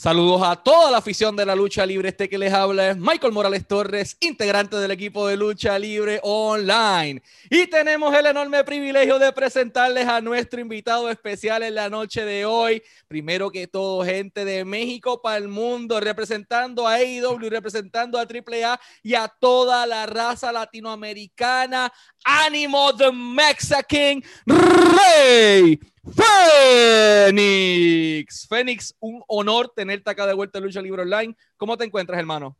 Saludos a toda la afición de la lucha libre. Este que les habla es Michael Morales Torres, integrante del equipo de lucha libre online. Y tenemos el enorme privilegio de presentarles a nuestro invitado especial en la noche de hoy. Primero que todo, gente de México para el mundo, representando a AEW, representando a AAA y a toda la raza latinoamericana. Ánimo the Mexican Rey Fénix. Fénix, un honor tenerte acá de vuelta en Lucha Libre Online. ¿Cómo te encuentras, hermano?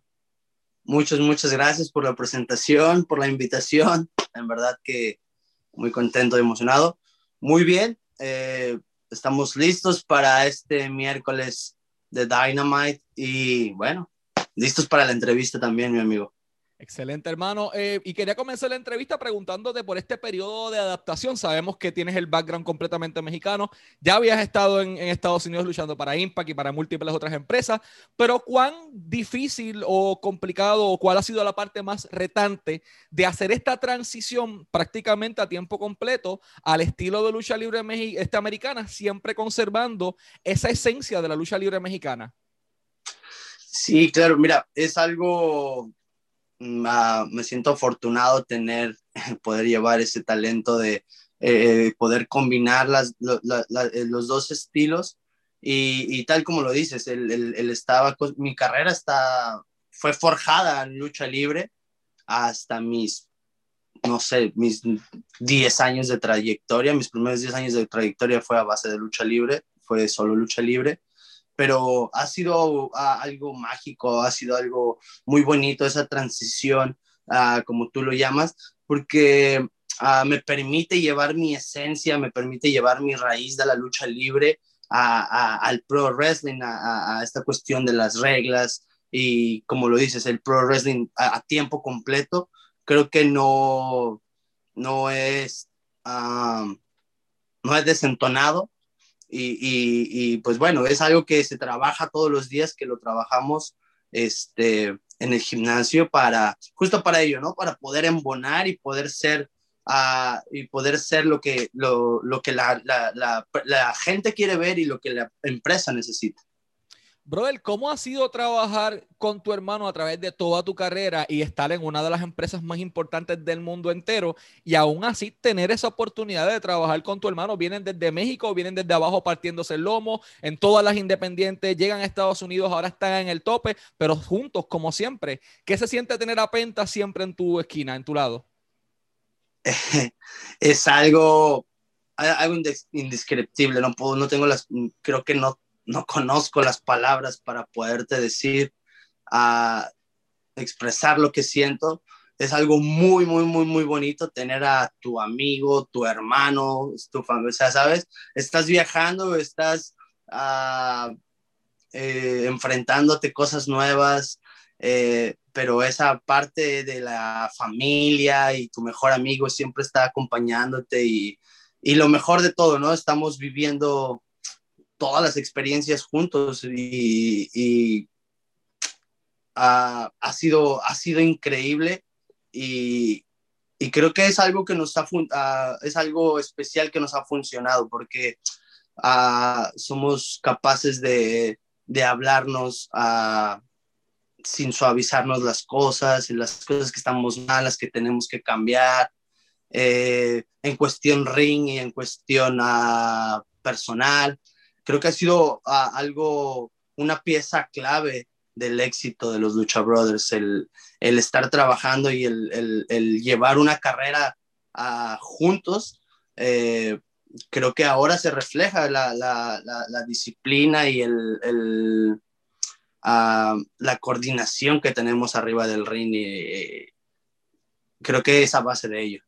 Muchas, muchas gracias por la presentación, por la invitación. En verdad que muy contento emocionado. Muy bien, eh, estamos listos para este miércoles de Dynamite y bueno, listos para la entrevista también, mi amigo. Excelente, hermano. Eh, y quería comenzar la entrevista preguntándote por este periodo de adaptación. Sabemos que tienes el background completamente mexicano. Ya habías estado en, Estados Unidos luchando para Impact y para múltiples otras empresas, pero ¿cuán difícil o complicado o cuál ha sido la parte más retante de hacer esta transición prácticamente a tiempo completo al estilo de lucha libre este, americana, siempre conservando esa esencia de la lucha libre mexicana? Sí, claro, mira, es algo Mm, ah, me siento afortunado tener, poder llevar ese talento de eh, poder combinar las, eh, los dos estilos. Y, tal como lo dices, el, el, estaba, mi carrera está, fue forjada en lucha libre hasta mis, no sé, mis 10 años de trayectoria, mis primeros 10 años de trayectoria fue a base de lucha libre, fue solo lucha libre pero ha sido ah, algo mágico, ha sido algo muy bonito esa transición, ah, como tú lo llamas, porque ah, me permite llevar mi esencia, me permite llevar mi raíz de la lucha libre al pro wrestling, a, esta cuestión de las reglas y como lo dices, el pro wrestling a, tiempo completo, creo que no, no es, no es desentonado, y, pues bueno, es algo que se trabaja todos los días, que lo trabajamos este, en el gimnasio para, justo para ello, ¿no? Para poder embonar y poder ser, uh, y poder ser lo que, lo, lo que la, la, la gente quiere ver y lo que la empresa necesita. Brother, ¿cómo ha sido trabajar con tu hermano a través de toda tu carrera y estar en una de las empresas más importantes del mundo entero y aún así tener esa oportunidad de trabajar con tu hermano? Vienen desde México, vienen desde abajo partiéndose el lomo, en todas las independientes, llegan a Estados Unidos, ahora están en el tope, pero juntos como siempre. ¿Qué se siente tener a Penta siempre en tu esquina, en tu lado? es algo, algo indescriptible, no puedo, no tengo las, creo que no no conozco las palabras para poderte decir, a expresar lo que siento. Es algo muy, muy, muy, muy bonito tener a tu amigo, tu hermano, tu familia, o sea, ¿sabes? Estás viajando, estás uh, eh, enfrentándote cosas nuevas, eh, pero esa parte de la familia y tu mejor amigo siempre está acompañándote y, y lo mejor de todo, ¿no? Estamos viviendo todas las experiencias juntos y, ha, sido, ha sido increíble y, creo que es algo que nos ha, es algo especial que nos ha funcionado porque ah, somos capaces de, hablarnos ah, sin suavizarnos las cosas, y las cosas que estamos malas, que tenemos que cambiar, eh, en cuestión ring y en cuestión uh, personal creo que ha sido ah, algo, una pieza clave del éxito de los Lucha Brothers, el, estar trabajando y el, llevar una carrera ah, juntos. Eh, creo que ahora se refleja la, disciplina y el, ah, la coordinación que tenemos arriba del ring. Y, creo que es a base de ello.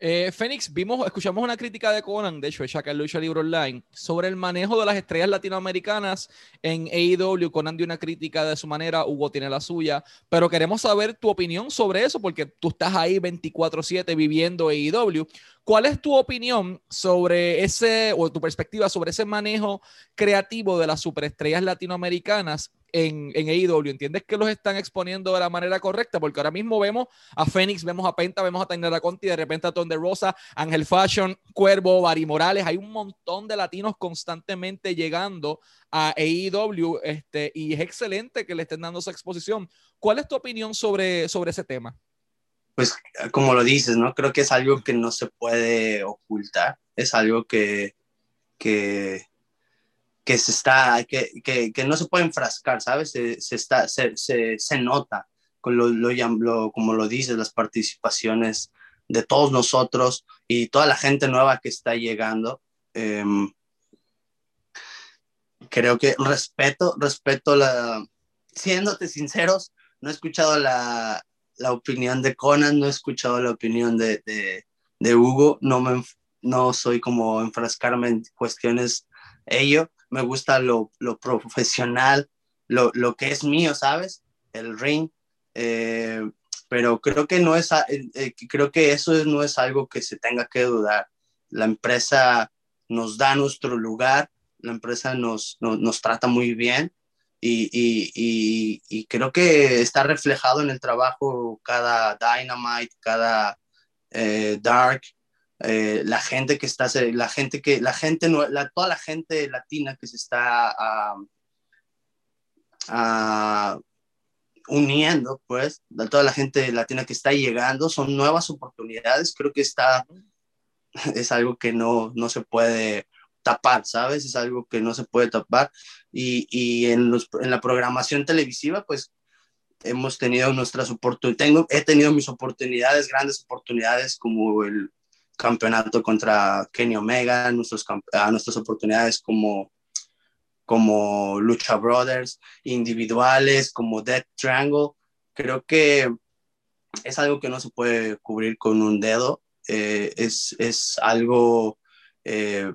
Eh, Fénix, vimos, escuchamos una crítica de Conan, de hecho, hecha acá en Lucha Libre Online, sobre el manejo de las estrellas latinoamericanas en AEW. Conan dio una crítica de su manera, Hugo tiene la suya, pero queremos saber tu opinión sobre eso, porque tú estás ahí 24-7 viviendo AEW. ¿Cuál es tu opinión sobre ese, o tu perspectiva sobre ese manejo creativo de las superestrellas latinoamericanas en, en AEW? ¿Entiendes que los están exponiendo de la manera correcta? Porque ahora mismo vemos a Fénix, vemos a Penta, vemos a Tainara Conti, de repente a Ton de Rosa, Ángel Fashion, Cuervo, Bari Morales. Hay un montón de latinos constantemente llegando a AEW este, y es excelente que le estén dando esa exposición. ¿Cuál es tu opinión sobre, sobre ese tema? Pues como lo dices, ¿no? Creo que es algo que no se puede ocultar, es algo que, que, que se está, que, que, que, no se puede enfrascar, ¿sabes? Se, se está, se, se, se, nota, con lo, lo, como lo dices, las participaciones de todos nosotros y toda la gente nueva que está llegando. Eh, creo que respeto, respeto la, siéndote sinceros, no he escuchado la, la opinión de Conan, no he escuchado la opinión de, de, de Hugo, no, me, no soy como enfrascarme en cuestiones ello, me gusta lo, lo profesional, lo, lo, que es mío, ¿sabes? El ring, eh, pero creo que no es, eh, eh, creo que eso no es algo que se tenga que dudar. La empresa nos da nuestro lugar, la empresa nos, nos, trata muy bien y, y, y, creo que está reflejado en el trabajo cada Dynamite, cada Dark, eh, la gente que está, la gente que, la gente, la, toda la gente latina que se está uh, uh, uniendo, pues, toda la gente latina que está llegando, son nuevas oportunidades, creo que está, es algo que no, no se puede tapar, ¿sabes? Es algo que no se puede tapar. Y, y en, la programación televisiva, pues hemos tenido nuestras oportunidades, he tenido mis oportunidades, grandes oportunidades como el campeonato contra Kenny Omega, nuestros, nuestras oportunidades como, como Lucha Brothers, individuales, como Death Triangle. Creo que es algo que no se puede cubrir con un dedo. Eh, es, es, algo eh,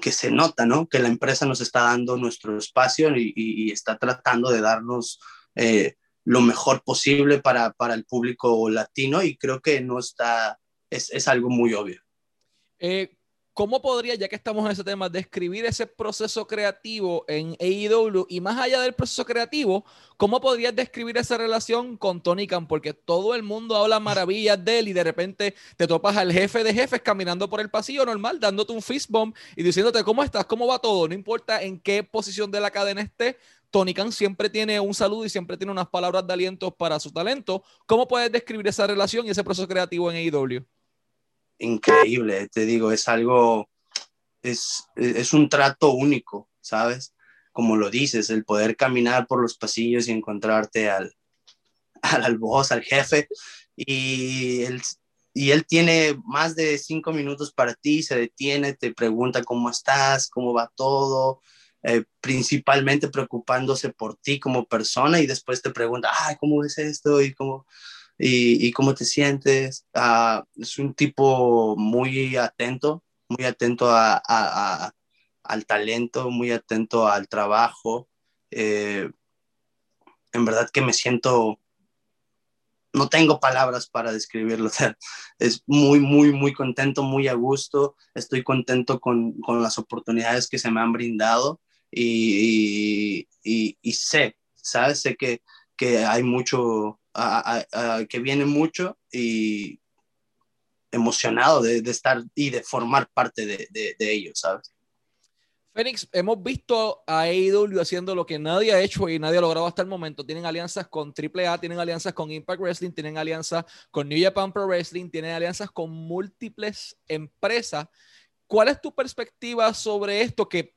que se nota, ¿no? Que la empresa nos está dando nuestro espacio y está tratando de darnos eh, lo mejor posible para, para, el público latino y creo que no está, es, es algo muy obvio. Eh, ¿Cómo podría, ya que estamos en ese tema, describir ese proceso creativo en AEW y más allá del proceso creativo, cómo podrías describir esa relación con Tony Khan? Porque todo el mundo habla maravillas de él y de repente te topas al jefe de jefes caminando por el pasillo normal, dándote un fist bump y diciéndote cómo estás, cómo va todo, no importa en qué posición de la cadena esté. Tony Khan siempre tiene un saludo y siempre tiene unas palabras de aliento para su talento. ¿Cómo puedes describir esa relación y ese proceso creativo en AEW? Increíble, te digo, es algo, es, es un trato único, ¿sabes? Como lo dices, el poder caminar por los pasillos y encontrarte al, al, al boss, al jefe, y él, y él tiene más de cinco minutos para ti, se detiene, te pregunta cómo estás, cómo va todo, eh, principalmente preocupándose por ti como persona y después te pregunta, ay, ¿cómo es esto? Y cómo y, y cómo te sientes. Uh, es un tipo muy atento, muy atento al talento, muy atento al trabajo. Eh, en verdad que me siento, no tengo palabras para describirlo. Es muy, muy, muy contento, muy a gusto. Estoy contento con, con las oportunidades que se me han brindado y, y, y sé, ¿sabes? Sé que, que hay mucho, a, que viene mucho y emocionado de, estar y de formar parte de ellos, ¿sabes? Fénix, hemos visto a AEW haciendo lo que nadie ha hecho y nadie ha logrado hasta el momento. Tienen alianzas con AAA, tienen alianzas con Impact Wrestling, tienen alianzas con New Japan Pro Wrestling, tienen alianzas con múltiples empresas. ¿Cuál es tu perspectiva sobre esto que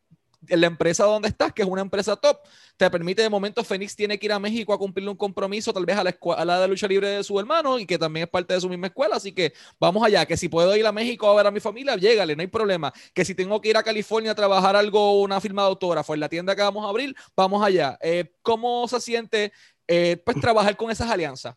la empresa donde estás, que es una empresa top, te permite de momento, Fénix tiene que ir a México a cumplirle un compromiso, tal vez a la escuela de lucha libre de su hermano y que también es parte de su misma escuela, así que vamos allá, que si puedo ir a México a ver a mi familia, llégale, no hay problema, que si tengo que ir a California a trabajar algo, una firma de autógrafo en la tienda que vamos a abrir, vamos allá. Eh, ¿Cómo se siente eh, pues trabajar con esas alianzas?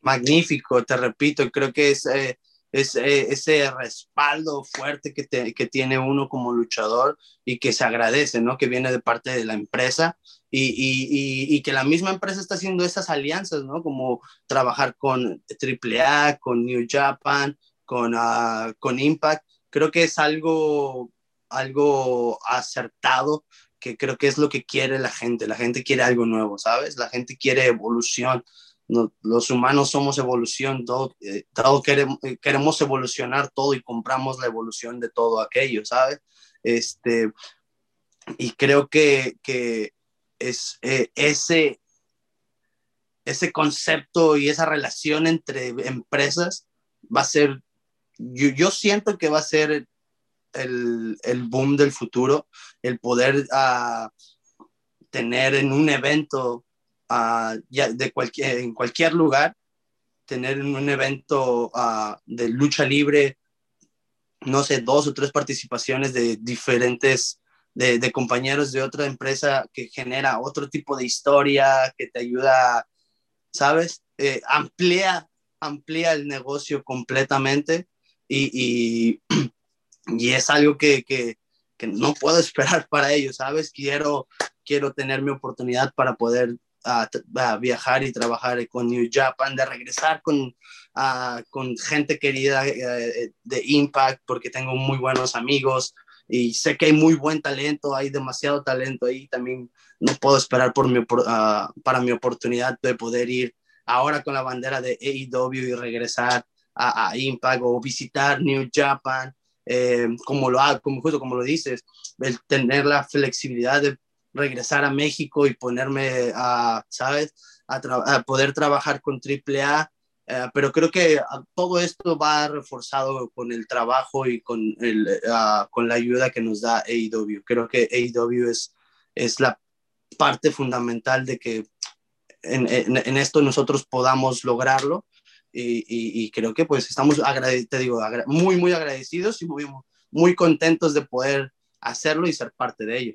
Magnífico, te repito, creo que es... Eh ese, ese respaldo fuerte que, te, que, tiene uno como luchador y que se agradece, ¿no? Que viene de parte de la empresa y, y, y, que la misma empresa está haciendo esas alianzas, ¿no? Como trabajar con AAA, con New Japan, con, uh, con Impact. Creo que es algo, algo acertado que creo que es lo que quiere la gente. La gente quiere algo nuevo, ¿sabes? La gente quiere evolución. Los humanos somos evolución, todo, eh, queremos, eh, queremos, evolucionar todo y compramos la evolución de todo aquello, ¿sabes? Este, y creo que, que es eh, ese, ese concepto y esa relación entre empresas va a ser, yo, yo siento que va a ser el, el boom del futuro, el poder uh, tener en un evento uh, de cualquier, en cualquier lugar, tener en un evento uh, de lucha libre, no sé, dos o tres participaciones de diferentes, de, de, compañeros de otra empresa que genera otro tipo de historia, que te ayuda, ¿sabes? Eh, amplía, amplía el negocio completamente y, y y es algo que, que, que, no puedo esperar para ellos, ¿sabes? Quiero, quiero tener mi oportunidad para poder uh, viajar y trabajar con New Japan, de regresar con, uh, con gente querida uh, de Impact, porque tengo muy buenos amigos y sé que hay muy buen talento, hay demasiado talento ahí, también no puedo esperar por mi, para mi oportunidad de poder ir ahora con la bandera de AEW y regresar a, a Impact o visitar New Japan eh, como lo como justo como lo dices, el tener la flexibilidad de regresar a México y ponerme a, ¿sabes? A, poder trabajar con AAA, eh, pero creo que todo esto va reforzado con el trabajo y con, el, uh, con la ayuda que nos da AEW. Creo que AEW es, es la parte fundamental de que en, en, esto nosotros podamos lograrlo y, creo que pues estamos, te digo, muy, muy agradecidos y muy, muy contentos de poder hacerlo y ser parte de ello.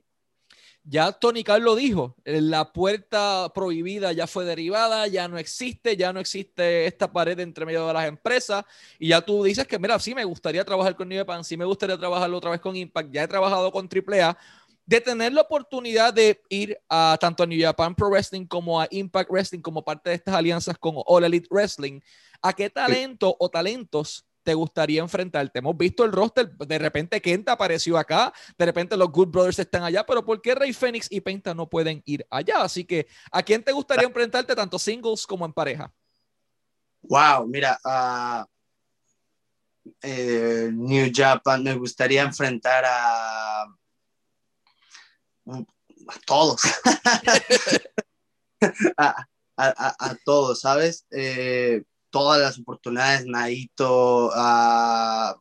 Ya Tony Carlos dijo, la puerta prohibida ya fue derivada, ya no existe, ya no existe esta pared entre medio de las empresas. Y ya tú dices que, mira, sí me gustaría trabajar con New Japan, sí me gustaría trabajar otra vez con Impact, ya he trabajado con AAA, de tener la oportunidad de ir a tanto a New Japan Pro Wrestling como a Impact Wrestling como parte de estas alianzas con All Elite Wrestling. ¿A qué talento o talentos te gustaría enfrentarte? Hemos visto el roster, de repente Kenta apareció acá, de repente los Good Brothers están allá, pero ¿por qué Rey Fénix y Penta no pueden ir allá? Así que, ¿a quién te gustaría enfrentarte tanto singles como en pareja? Wow, mira, uh, New Japan, me gustaría enfrentar a, a todos. a, a, todos, ¿sabes? Eh, todas las oportunidades, Naito, uh,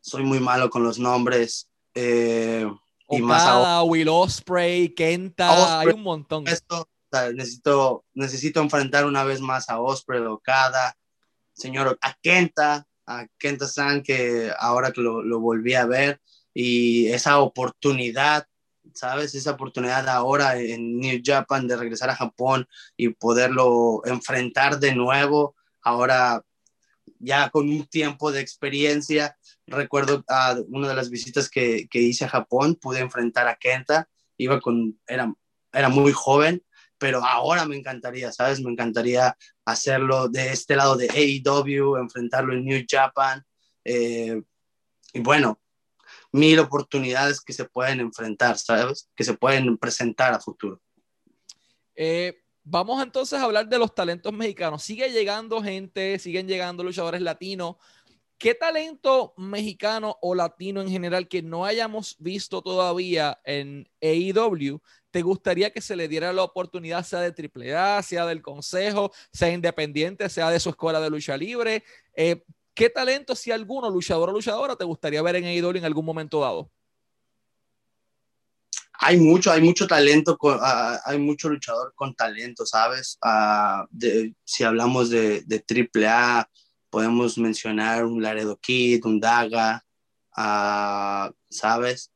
soy muy malo con los nombres. Eh, y más Will Osprey, Kenta, hay un montón. Esto, necesito, necesito enfrentar una vez más a Osprey, Okada, señor, a Kenta, a Kenta San, que ahora que lo, lo volví a ver, y esa oportunidad ¿sabes? Esa oportunidad ahora en New Japan de regresar a Japón y poderlo enfrentar de nuevo ahora ya con un tiempo de experiencia, recuerdo a una de las visitas que, que, hice a Japón, pude enfrentar a Kenta, iba con, era, era muy joven, pero ahora me encantaría, ¿sabes? Me encantaría hacerlo de este lado de AEW, enfrentarlo en New Japan. Eh, y bueno, mil oportunidades que se pueden enfrentar, ¿sabes? Que se pueden presentar a futuro. Eh, Vamos entonces a hablar de los talentos mexicanos. Sigue llegando gente, siguen llegando luchadores latinos. ¿Qué talento mexicano o latino en general que no hayamos visto todavía en AEW te gustaría que se le diera la oportunidad, sea de AAA, sea del Consejo, sea independiente, sea de su escuela de lucha libre? Eh, ¿Qué talento, si alguno, luchador o luchadora, te gustaría ver en AEW en algún momento dado? Hay mucho, hay mucho talento, uh, hay mucho luchador con talento, ¿sabes? Uh, si hablamos de, de AAA, podemos mencionar un Laredo Kid, un Daga, uh, ¿sabes?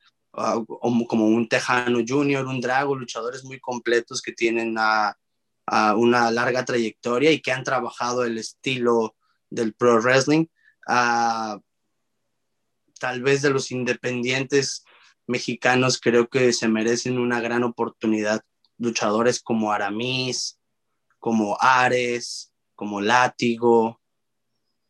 como un Tejano Junior, un Drago, luchadores muy completos que tienen una larga trayectoria y que han trabajado el estilo del pro wrestling. tal vez de los independientes mexicanos creo que se merecen una gran oportunidad. Luchadores como Aramis, como Ares, como Látigo,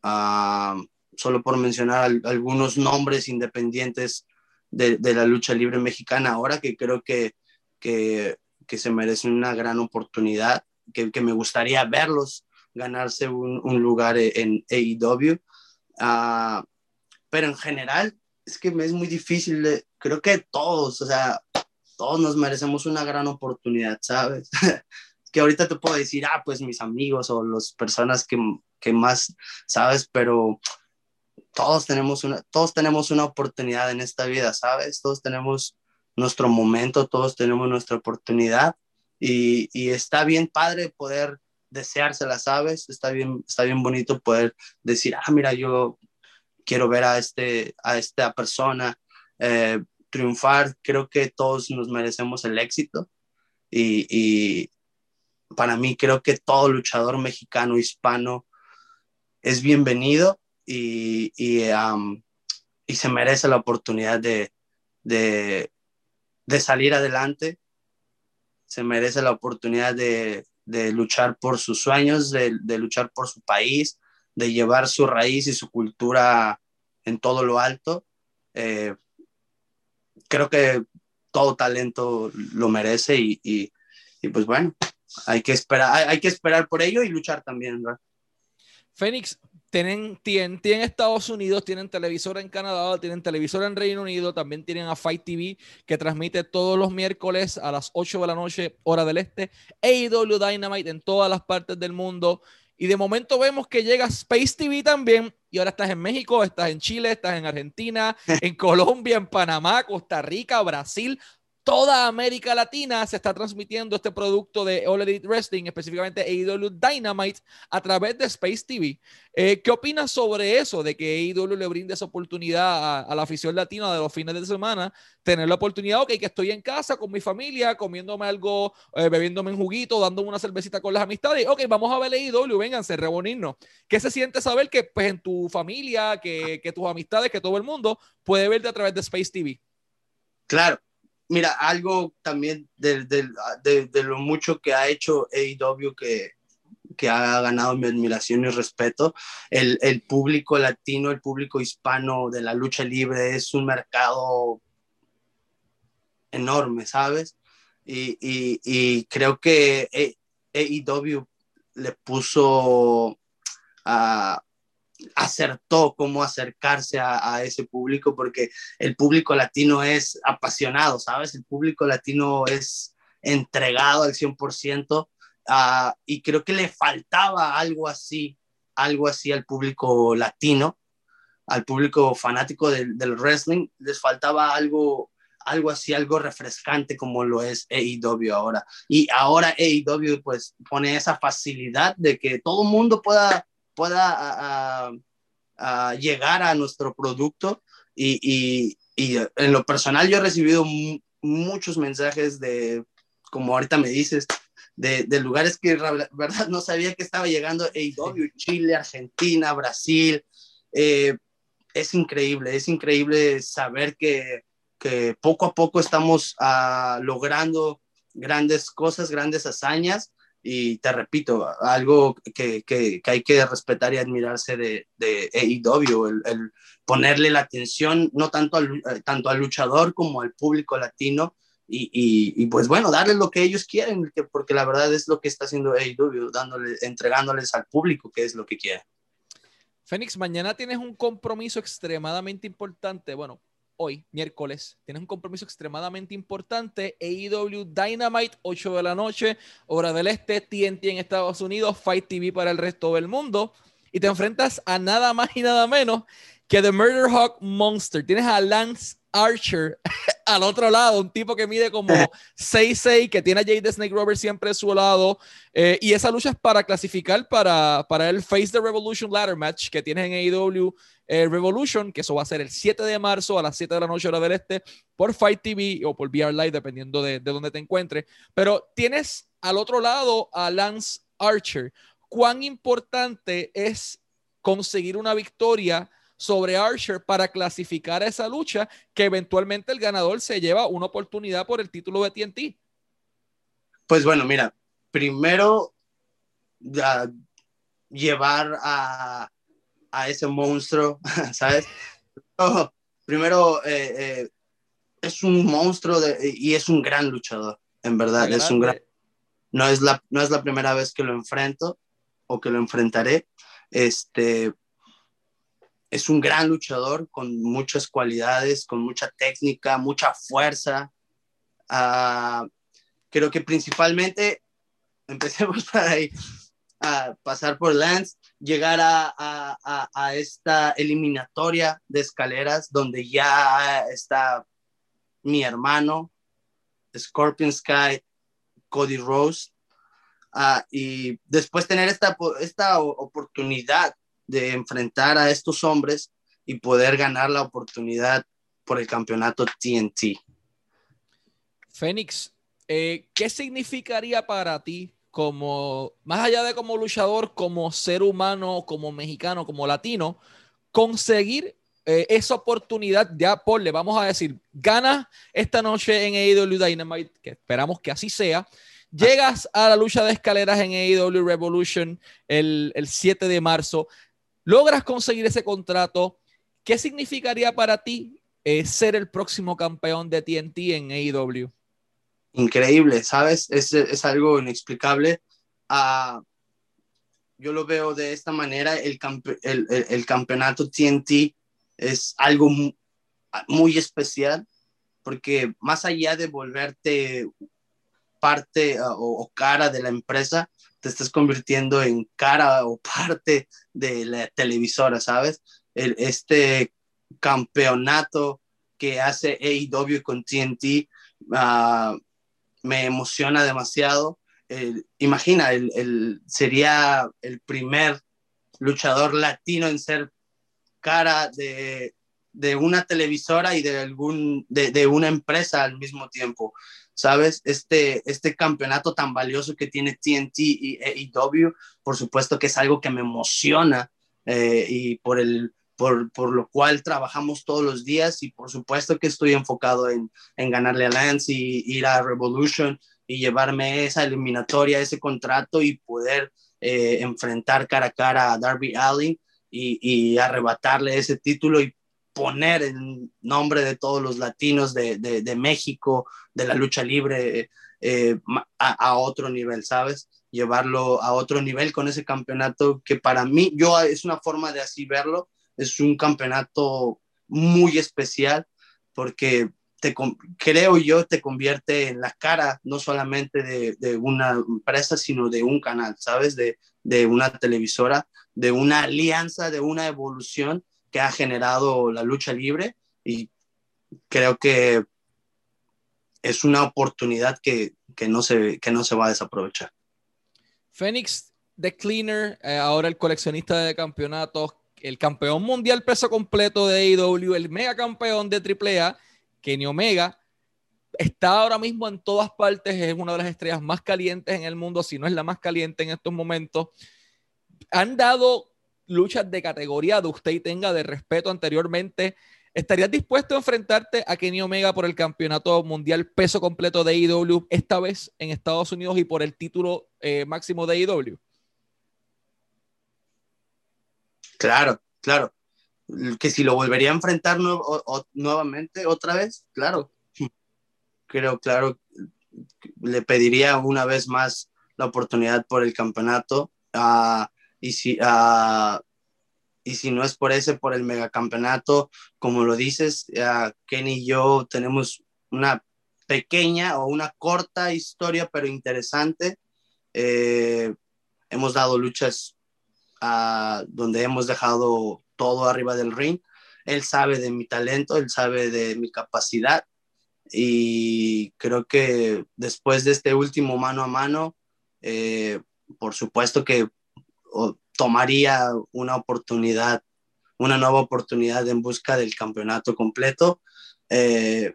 ah, solo por mencionar algunos nombres independientes de, la lucha libre mexicana ahora, que creo que, que, se merecen una gran oportunidad, que, que me gustaría verlos ganarse un, un lugar en AEW. Ah, pero en general, es que me es muy difícil, creo que todos, o sea, todos nos merecemos una gran oportunidad, ¿sabes? que ahorita te puedo decir, ah, pues mis amigos o las personas que, que más, ¿sabes? Pero todos tenemos una, todos tenemos una oportunidad en esta vida, ¿sabes? Todos tenemos nuestro momento, todos tenemos nuestra oportunidad y, y está bien padre poder deseársela, ¿sabes? Está bien, está bien bonito poder decir, ah, mira, yo quiero ver a, este, a esta persona eh, triunfar. Creo que todos nos merecemos el éxito y, para mí creo que todo luchador mexicano, hispano, es bienvenido y, y, se merece la oportunidad de, de, de salir adelante, se merece la oportunidad de, de luchar por sus sueños, de, luchar por su país, de llevar su raíz y su cultura en todo lo alto. Eh, creo que todo talento lo merece y, y, y, pues bueno, hay que esperar, hay, hay, que esperar por ello y luchar también. Fénix, tienen TNT en Estados Unidos, tienen televisor en Canadá, tienen televisor en Reino Unido, también tienen a Fight TV que transmite todos los miércoles a las 8 de la noche, hora del este, AEW Dynamite en todas las partes del mundo. Y de momento vemos que llega Space TV también. Y ahora estás en México, estás en Chile, estás en Argentina, en Colombia, en Panamá, Costa Rica, Brasil toda América Latina se está transmitiendo este producto de All Elite Wrestling, específicamente AEW Dynamite, a través de Space TV. Eh, ¿Qué opinas sobre eso, de que AEW le brinde esa oportunidad a, la afición latina de los fines de semana, tener la oportunidad, ok, que estoy en casa con mi familia, comiéndome algo, eh, bebiéndome un juguito, dándome una cervecita con las amistades, ok, vamos a ver AEW, vénganse, reunirnos. ¿Qué se siente saber que pues en tu familia, que, que tus amistades, que todo el mundo puede verte a través de Space TV? Claro, mira, algo también de, de, de, lo mucho que ha hecho AEW que, que ha ganado mi admiración y respeto, el, el, público latino, el público hispano de la lucha libre es un mercado enorme, ¿sabes? Y, y, y creo que AEW le puso a acertó cómo acercarse a, ese público porque el público latino es apasionado, ¿sabes? El público latino es entregado al 100% uh, ah, y creo que le faltaba algo así, algo así al público latino, al público fanático del, del wrestling, les faltaba algo algo así, algo refrescante como lo es AEW ahora. Y ahora AEW pues pone esa facilidad de que todo mundo pueda pueda a, llegar a nuestro producto. Y, y, y, en lo personal yo he recibido muchos mensajes de, como ahorita me dices, de, de, lugares que verdad no sabía que estaba llegando. AEW, Chile, Argentina, Brasil. Eh, es increíble, es increíble saber que, que poco a poco estamos uh, logrando grandes cosas, grandes hazañas y te repito, algo que, que, que, hay que respetar y admirarse de, de AEW, el, el, ponerle la atención no tanto al, eh, tanto al luchador como al público latino y, y, y, pues bueno, darles lo que ellos quieren, porque la verdad es lo que está haciendo AEW, dándole, entregándoles al público que es lo que quiere. Fénix, mañana tienes un compromiso extremadamente importante, bueno, hoy, miércoles, tienes un compromiso extremadamente importante. AEW Dynamite, 8 de la noche, hora del este, TNT en Estados Unidos, Fight TV para el resto del mundo. Y te enfrentas a nada más y nada menos que The Murder Hawk Monster. Tienes a Lance Archer al otro lado, un tipo que mide como 6'6, que tiene a Jade Snake Roberts siempre a su lado. Eh, y esa lucha es para clasificar para, para el Face the Revolution Ladder Match que tienes en AEW eh, Revolution, que eso va a ser el 7 de marzo a las 7 de la noche hora del este por Fight TV o por VR Live, dependiendo de, de dónde te encuentres. Pero tienes al otro lado a Lance Archer. ¿Cuán importante es conseguir una victoria? Sobre Archer para clasificar a esa lucha que eventualmente el ganador se lleva una oportunidad por el título de TNT. Pues bueno, mira, primero llevar a, a, ese monstruo, ¿sabes? primero eh, eh, es un monstruo y es un gran luchador, en verdad, es un gran... No es, la, no es la primera vez que lo enfrento o que lo enfrentaré. Este, es un gran luchador con muchas cualidades, con mucha técnica, mucha fuerza. Uh, creo que principalmente, empecemos por ahí, a pasar por Lance, llegar a, a, esta eliminatoria de escaleras donde ya está mi hermano, Scorpion Sky, Cody Rose, uh, y después tener esta, esta oportunidad de enfrentar a estos hombres y poder ganar la oportunidad por el campeonato TNT. Fénix, eh, ¿qué significaría para ti como, más allá de como luchador, como ser humano, como mexicano, como latino, conseguir eh, esa oportunidad, ya por le vamos a decir, gana esta noche en AEW Dynamite, que esperamos que así sea, llegas a la lucha de escaleras en AEW Revolution el, el 7 de marzo, logras conseguir ese contrato, ¿qué significaría para ti eh, ser el próximo campeón de TNT en AEW? Increíble, ¿sabes? Es, es algo inexplicable. Uh, yo lo veo de esta manera, el, el, el campeonato TNT es algo muy, especial porque más allá de volverte parte ah, o, cara de la empresa, te estás convirtiendo en cara o parte de la televisora, ¿sabes? Este campeonato que hace AEW con TNT uh, me emociona demasiado. imagina, el, sería el primer luchador latino en ser cara de, de una televisora y de, algún, de, una empresa al mismo tiempo. ¿Sabes? Este, este campeonato tan valioso que tiene TNT y AEW, por supuesto que es algo que me emociona eh, y por, el, por, por, lo cual trabajamos todos los días y por supuesto que estoy enfocado en, en ganarle a Lance y ir a Revolution y llevarme esa eliminatoria, ese contrato y poder eh, enfrentar cara a cara a Darby Allin y, arrebatarle ese título y poner el nombre de todos los latinos de, de, México, de la lucha libre, eh, a, otro nivel, ¿sabes? Llevarlo a otro nivel con ese campeonato que para mí, yo es una forma de así verlo, es un campeonato muy especial porque te, creo yo te convierte en la cara no solamente de, de, una empresa, sino de un canal, ¿sabes? De, de una televisora, de una alianza, de una evolución que ha generado la lucha libre y creo que es una oportunidad que, que no, se, que no se va a desaprovechar. Fénix, The Cleaner, eh, ahora el coleccionista de campeonatos, el campeón mundial peso completo de AEW, el mega campeón de AAA Kenny Omega está ahora mismo en todas partes, es una de las estrellas más calientes en el mundo, si no es la más caliente en estos momentos. Han dado luchas de categoría de usted y tenga de respeto anteriormente. ¿Estarías dispuesto a enfrentarte a Kenny Omega por el campeonato mundial peso completo de AEW, esta vez en Estados Unidos y por el título eh, máximo de AEW? Claro, claro que si lo volvería a enfrentar nuevamente otra vez, claro, creo, claro, le pediría una vez más la oportunidad por el campeonato uh, y, si, uh, y si no es por ese, por el megacampeonato, como lo dices, uh, Kenny y yo tenemos una pequeña o una corta historia, pero interesante. Eh, hemos dado luchas donde hemos dejado todo arriba del ring. Él sabe de mi talento, él sabe de mi capacidad y creo que después de este último mano a mano, eh, por supuesto que tomaría una oportunidad, una nueva oportunidad en busca del campeonato completo. Eh,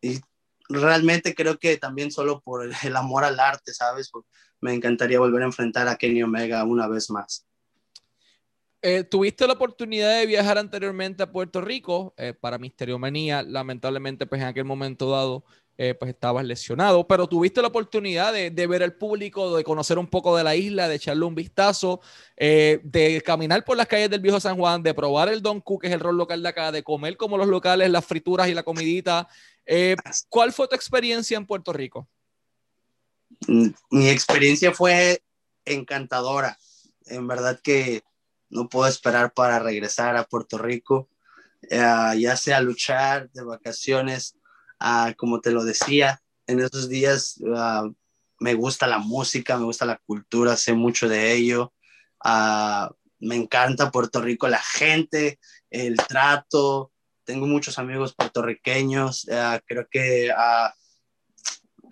y realmente creo que también solo por el, amor al arte, ¿sabes? Me encantaría volver a enfrentar a Kenny Omega una vez más. Eh, tuviste la oportunidad de viajar anteriormente a Puerto Rico eh, para Misterio Manía. Lamentablemente, pues en aquel momento dado eh, pues estabas lesionado, pero tuviste la oportunidad de, ver el público, de conocer un poco de la isla, de echarle un vistazo, eh, de caminar por las calles del viejo San Juan, de probar el Don Q, que es el rol local de acá, de comer como los locales, las frituras y la comidita. Eh, ¿Cuál fue tu experiencia en Puerto Rico? Mm, mi experiencia fue encantadora. En verdad que no puedo esperar para regresar a Puerto Rico, ya sea luchar de vacaciones como te lo decía, en esos días ah, me gusta la música, me gusta la cultura, sé mucho de ello. Ah, me encanta Puerto Rico, la gente, el trato. Tengo muchos amigos puertorriqueños. Ah, creo que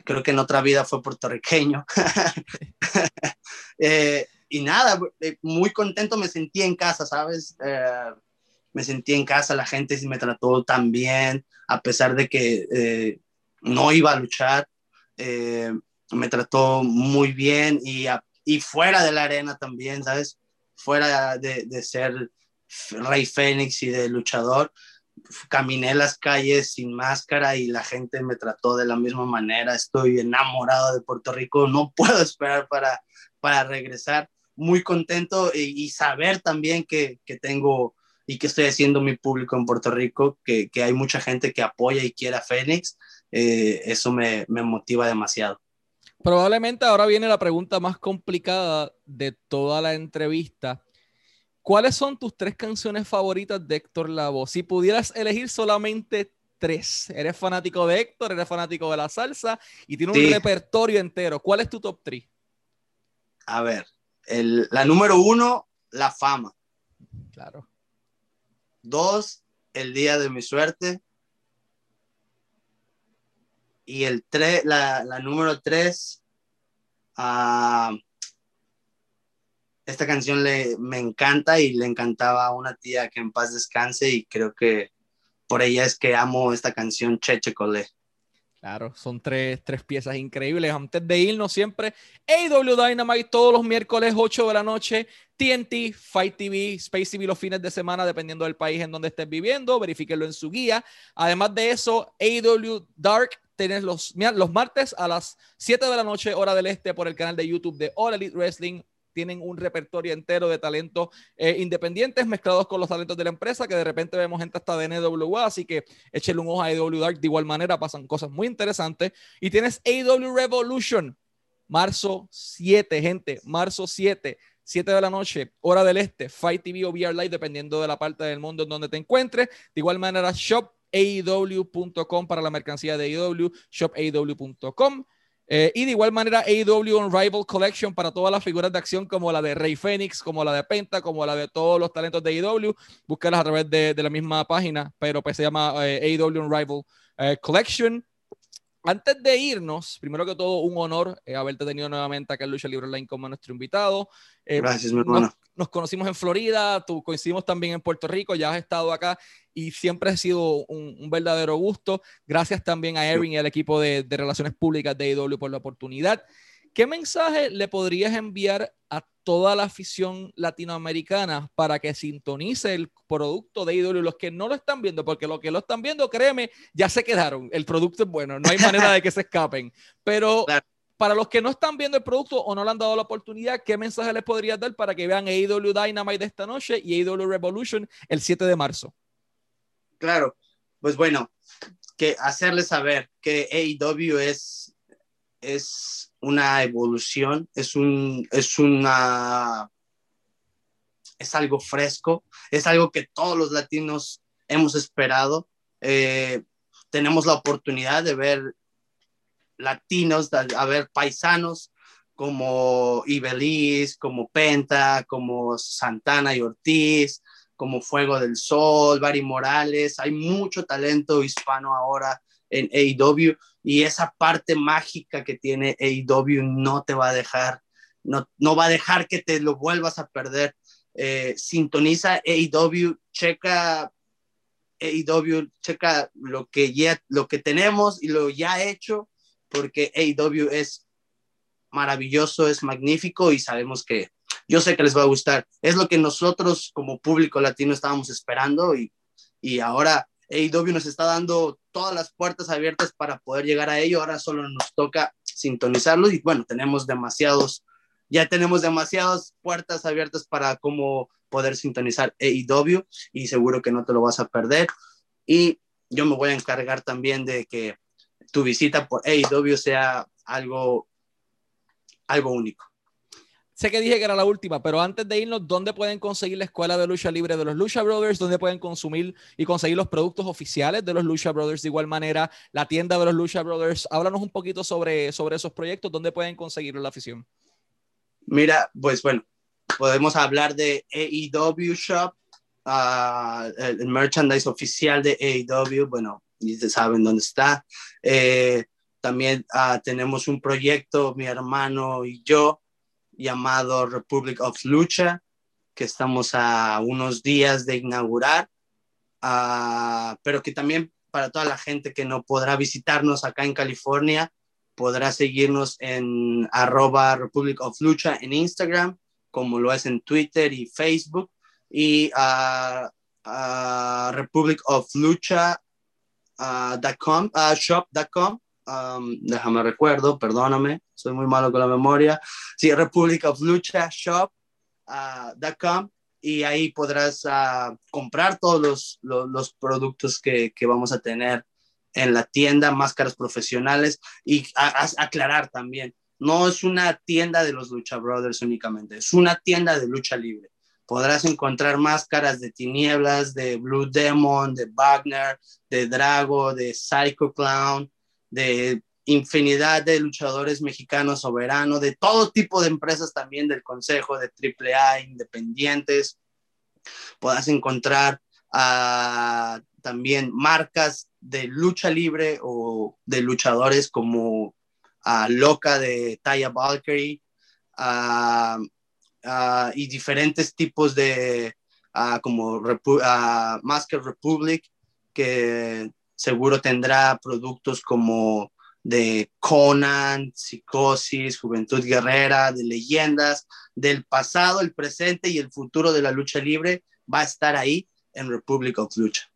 creo que en otra vida fue puertorriqueño. Eh, y nada, eh, muy contento me sentí en casa, ¿sabes? Eh, me sentí en casa, la gente me trató tan bien, a pesar de que eh, no iba a luchar, eh, me trató muy bien y, y fuera de la arena también, ¿sabes? Fuera de, de ser Rey Fénix y de luchador, caminé las calles sin máscara y la gente me trató de la misma manera. Estoy enamorado de Puerto Rico, no puedo esperar para, para regresar. Muy contento y, y saber también que, que tengo y que estoy haciendo mi público en Puerto Rico, que, que hay mucha gente que apoya y quiere a Fénix, eh, eso me, me motiva demasiado. Probablemente ahora viene la pregunta más complicada de toda la entrevista. ¿Cuáles son tus tres canciones favoritas de Héctor Lavoe? Si pudieras elegir solamente tres. Eres fanático de Héctor, eres fanático de la salsa y tiene un repertorio entero. ¿Cuál es tu top tres? A ver, el, la número uno, La Fama. Claro. Dos, el día de mi suerte. Y el tres, la, número tres, ah, esta canción le, me encanta y le encantaba a una tía que en paz descanse y creo que por ella es que amo esta canción Cheche Colé. Claro, son tres, tres, piezas increíbles. Antes de irnos siempre, AW Dynamite todos los miércoles 8 de la noche, TNT, Fight TV, Space TV los fines de semana, dependiendo del país en donde estés viviendo, verifíquenlo en su guía. Además de eso, AW Dark tienes los, los martes a las 7 de la noche, hora del este, por el canal de YouTube de All Elite Wrestling tienen un repertorio entero de talentos eh, independientes mezclados con los talentos de la empresa, que de repente vemos gente hasta de NWA, así que échale un ojo a AW Dark, de igual manera pasan cosas muy interesantes. Y tienes AW Revolution, marzo 7, gente, marzo 7. 7 de la noche, hora del este, Fight TV o VR Live, dependiendo de la parte del mundo en donde te encuentres. De igual manera, shop para la mercancía de AEW, shopaw.com. Eh, y de igual manera, AEW Unrival Collection para todas las figuras de acción, como la de Rey Fénix, como la de Penta, como la de todos los talentos de AEW. Búscalas a través de, la misma página, pero pues se llama eh, AEW Unrival eh, Collection. Antes de irnos, primero que todo, un honor eh, haberte tenido nuevamente acá en Lucha Libre Online como nuestro invitado. Eh, Gracias, mi hermano. Nos, conocimos en Florida, tú coincidimos también en Puerto Rico, ya has estado acá y siempre ha sido un, verdadero gusto. Gracias también a Erin y al equipo de, de Relaciones Públicas de IW por la oportunidad. ¿Qué mensaje le podrías enviar a toda la afición latinoamericana para que sintonice el producto de ídolo y los que no lo están viendo, porque los que lo están viendo, créeme, ya se quedaron. El producto es bueno, no hay manera de que se escapen. Pero para los que no están viendo el producto o no le han dado la oportunidad, ¿qué mensaje les podrías dar para que vean AEW Dynamite de esta noche y AEW Revolution el 7 de marzo? Claro, pues bueno, que hacerles saber que AEW es, es una evolución, es, un, es una... Es algo fresco, es algo que todos los latinos hemos esperado. Eh, tenemos la oportunidad de ver latinos, a ver paisanos como Ibeliz, como Penta, como Santana y Ortiz, como Fuego del Sol, Barry Morales. Hay mucho talento hispano ahora en AEW y esa parte mágica que tiene AEW no te va a dejar, no, no va a dejar que te lo vuelvas a perder. Eh, sintoniza AEW, checa AEW, checa lo que, ya, lo que tenemos y lo ya hecho, porque AEW es maravilloso, es magnífico y sabemos que yo sé que les va a gustar. Es lo que nosotros como público latino estábamos esperando y, y ahora AEW nos está dando todas las puertas abiertas para poder llegar a ello. Ahora solo nos toca sintonizarlo y bueno, tenemos demasiados, ya tenemos demasiadas puertas abiertas para cómo poder sintonizar AEW y seguro que no te lo vas a perder. Y yo me voy a encargar también de que tu visita por AEW sea algo, algo único. Sé que dije que era la última, pero antes de irnos, ¿dónde pueden conseguir la escuela de lucha libre de los Lucha Brothers? ¿Dónde pueden consumir y conseguir los productos oficiales de los Lucha Brothers? De igual manera, la tienda de los Lucha Brothers. Háblanos un poquito sobre, sobre esos proyectos. ¿Dónde pueden conseguirlo la afición? Mira, pues bueno, podemos hablar de AEW Shop, uh, el merchandise oficial de AEW. Bueno, ya saben dónde está. Eh, también uh, tenemos un proyecto, mi hermano y yo, llamado Republic of Lucha, que estamos a unos días de inaugurar, uh, pero que también para toda la gente que no podrá visitarnos acá en California, podrá seguirnos en arroba Republic of Lucha en Instagram, como lo es en Twitter y Facebook, y uh, uh, Republic of Lucha .com, shop.com Um, déjame recuerdo, perdóname, soy muy malo con la memoria. Sí, Republic of Lucha Shop.com uh, y ahí podrás uh, comprar todos los, los, productos que, que, vamos a tener en la tienda, máscaras profesionales y aclarar también, no es una tienda de los Lucha Brothers únicamente, es una tienda de lucha libre. Podrás encontrar máscaras de tinieblas, de Blue Demon, de Wagner, de Drago, de Psycho Clown, de infinidad de luchadores mexicanos soberanos, de todo tipo de empresas también del Consejo, de AAA, independientes. Podrás encontrar uh, también marcas de lucha libre o de luchadores como uh, Loca de Taya Valkyrie uh, y diferentes tipos de como Repu Masker Republic que seguro tendrá productos como de Conan, Psicosis, Juventud Guerrera, de leyendas, del pasado, el presente y el futuro de la lucha libre, va a estar ahí en Republic of Lucha.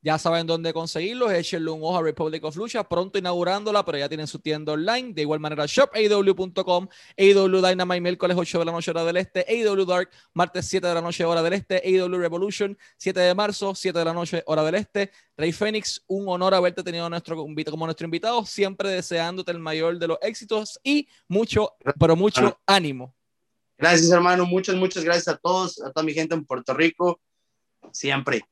Ya saben dónde conseguirlos. Échenle un ojo a Republic of Lucha, pronto inaugurándola, pero ya tienen su tienda online. De igual manera, shopaw.com, AW Dynamite miércoles 8 de la noche hora del este, AW Dark martes 7 de la noche hora del este, AW Revolution 7 de marzo 7 de la noche hora del este. Rey Fénix, un honor haberte tenido nuestro, como nuestro invitado, siempre deseándote el mayor de los éxitos y mucho, pero mucho ánimo. Gracias, hermano. Muchas, muchas gracias a todos, a toda mi gente en Puerto Rico. Siempre.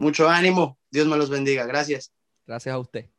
Mucho ánimo. Dios me los bendiga. Gracias. Gracias a usted.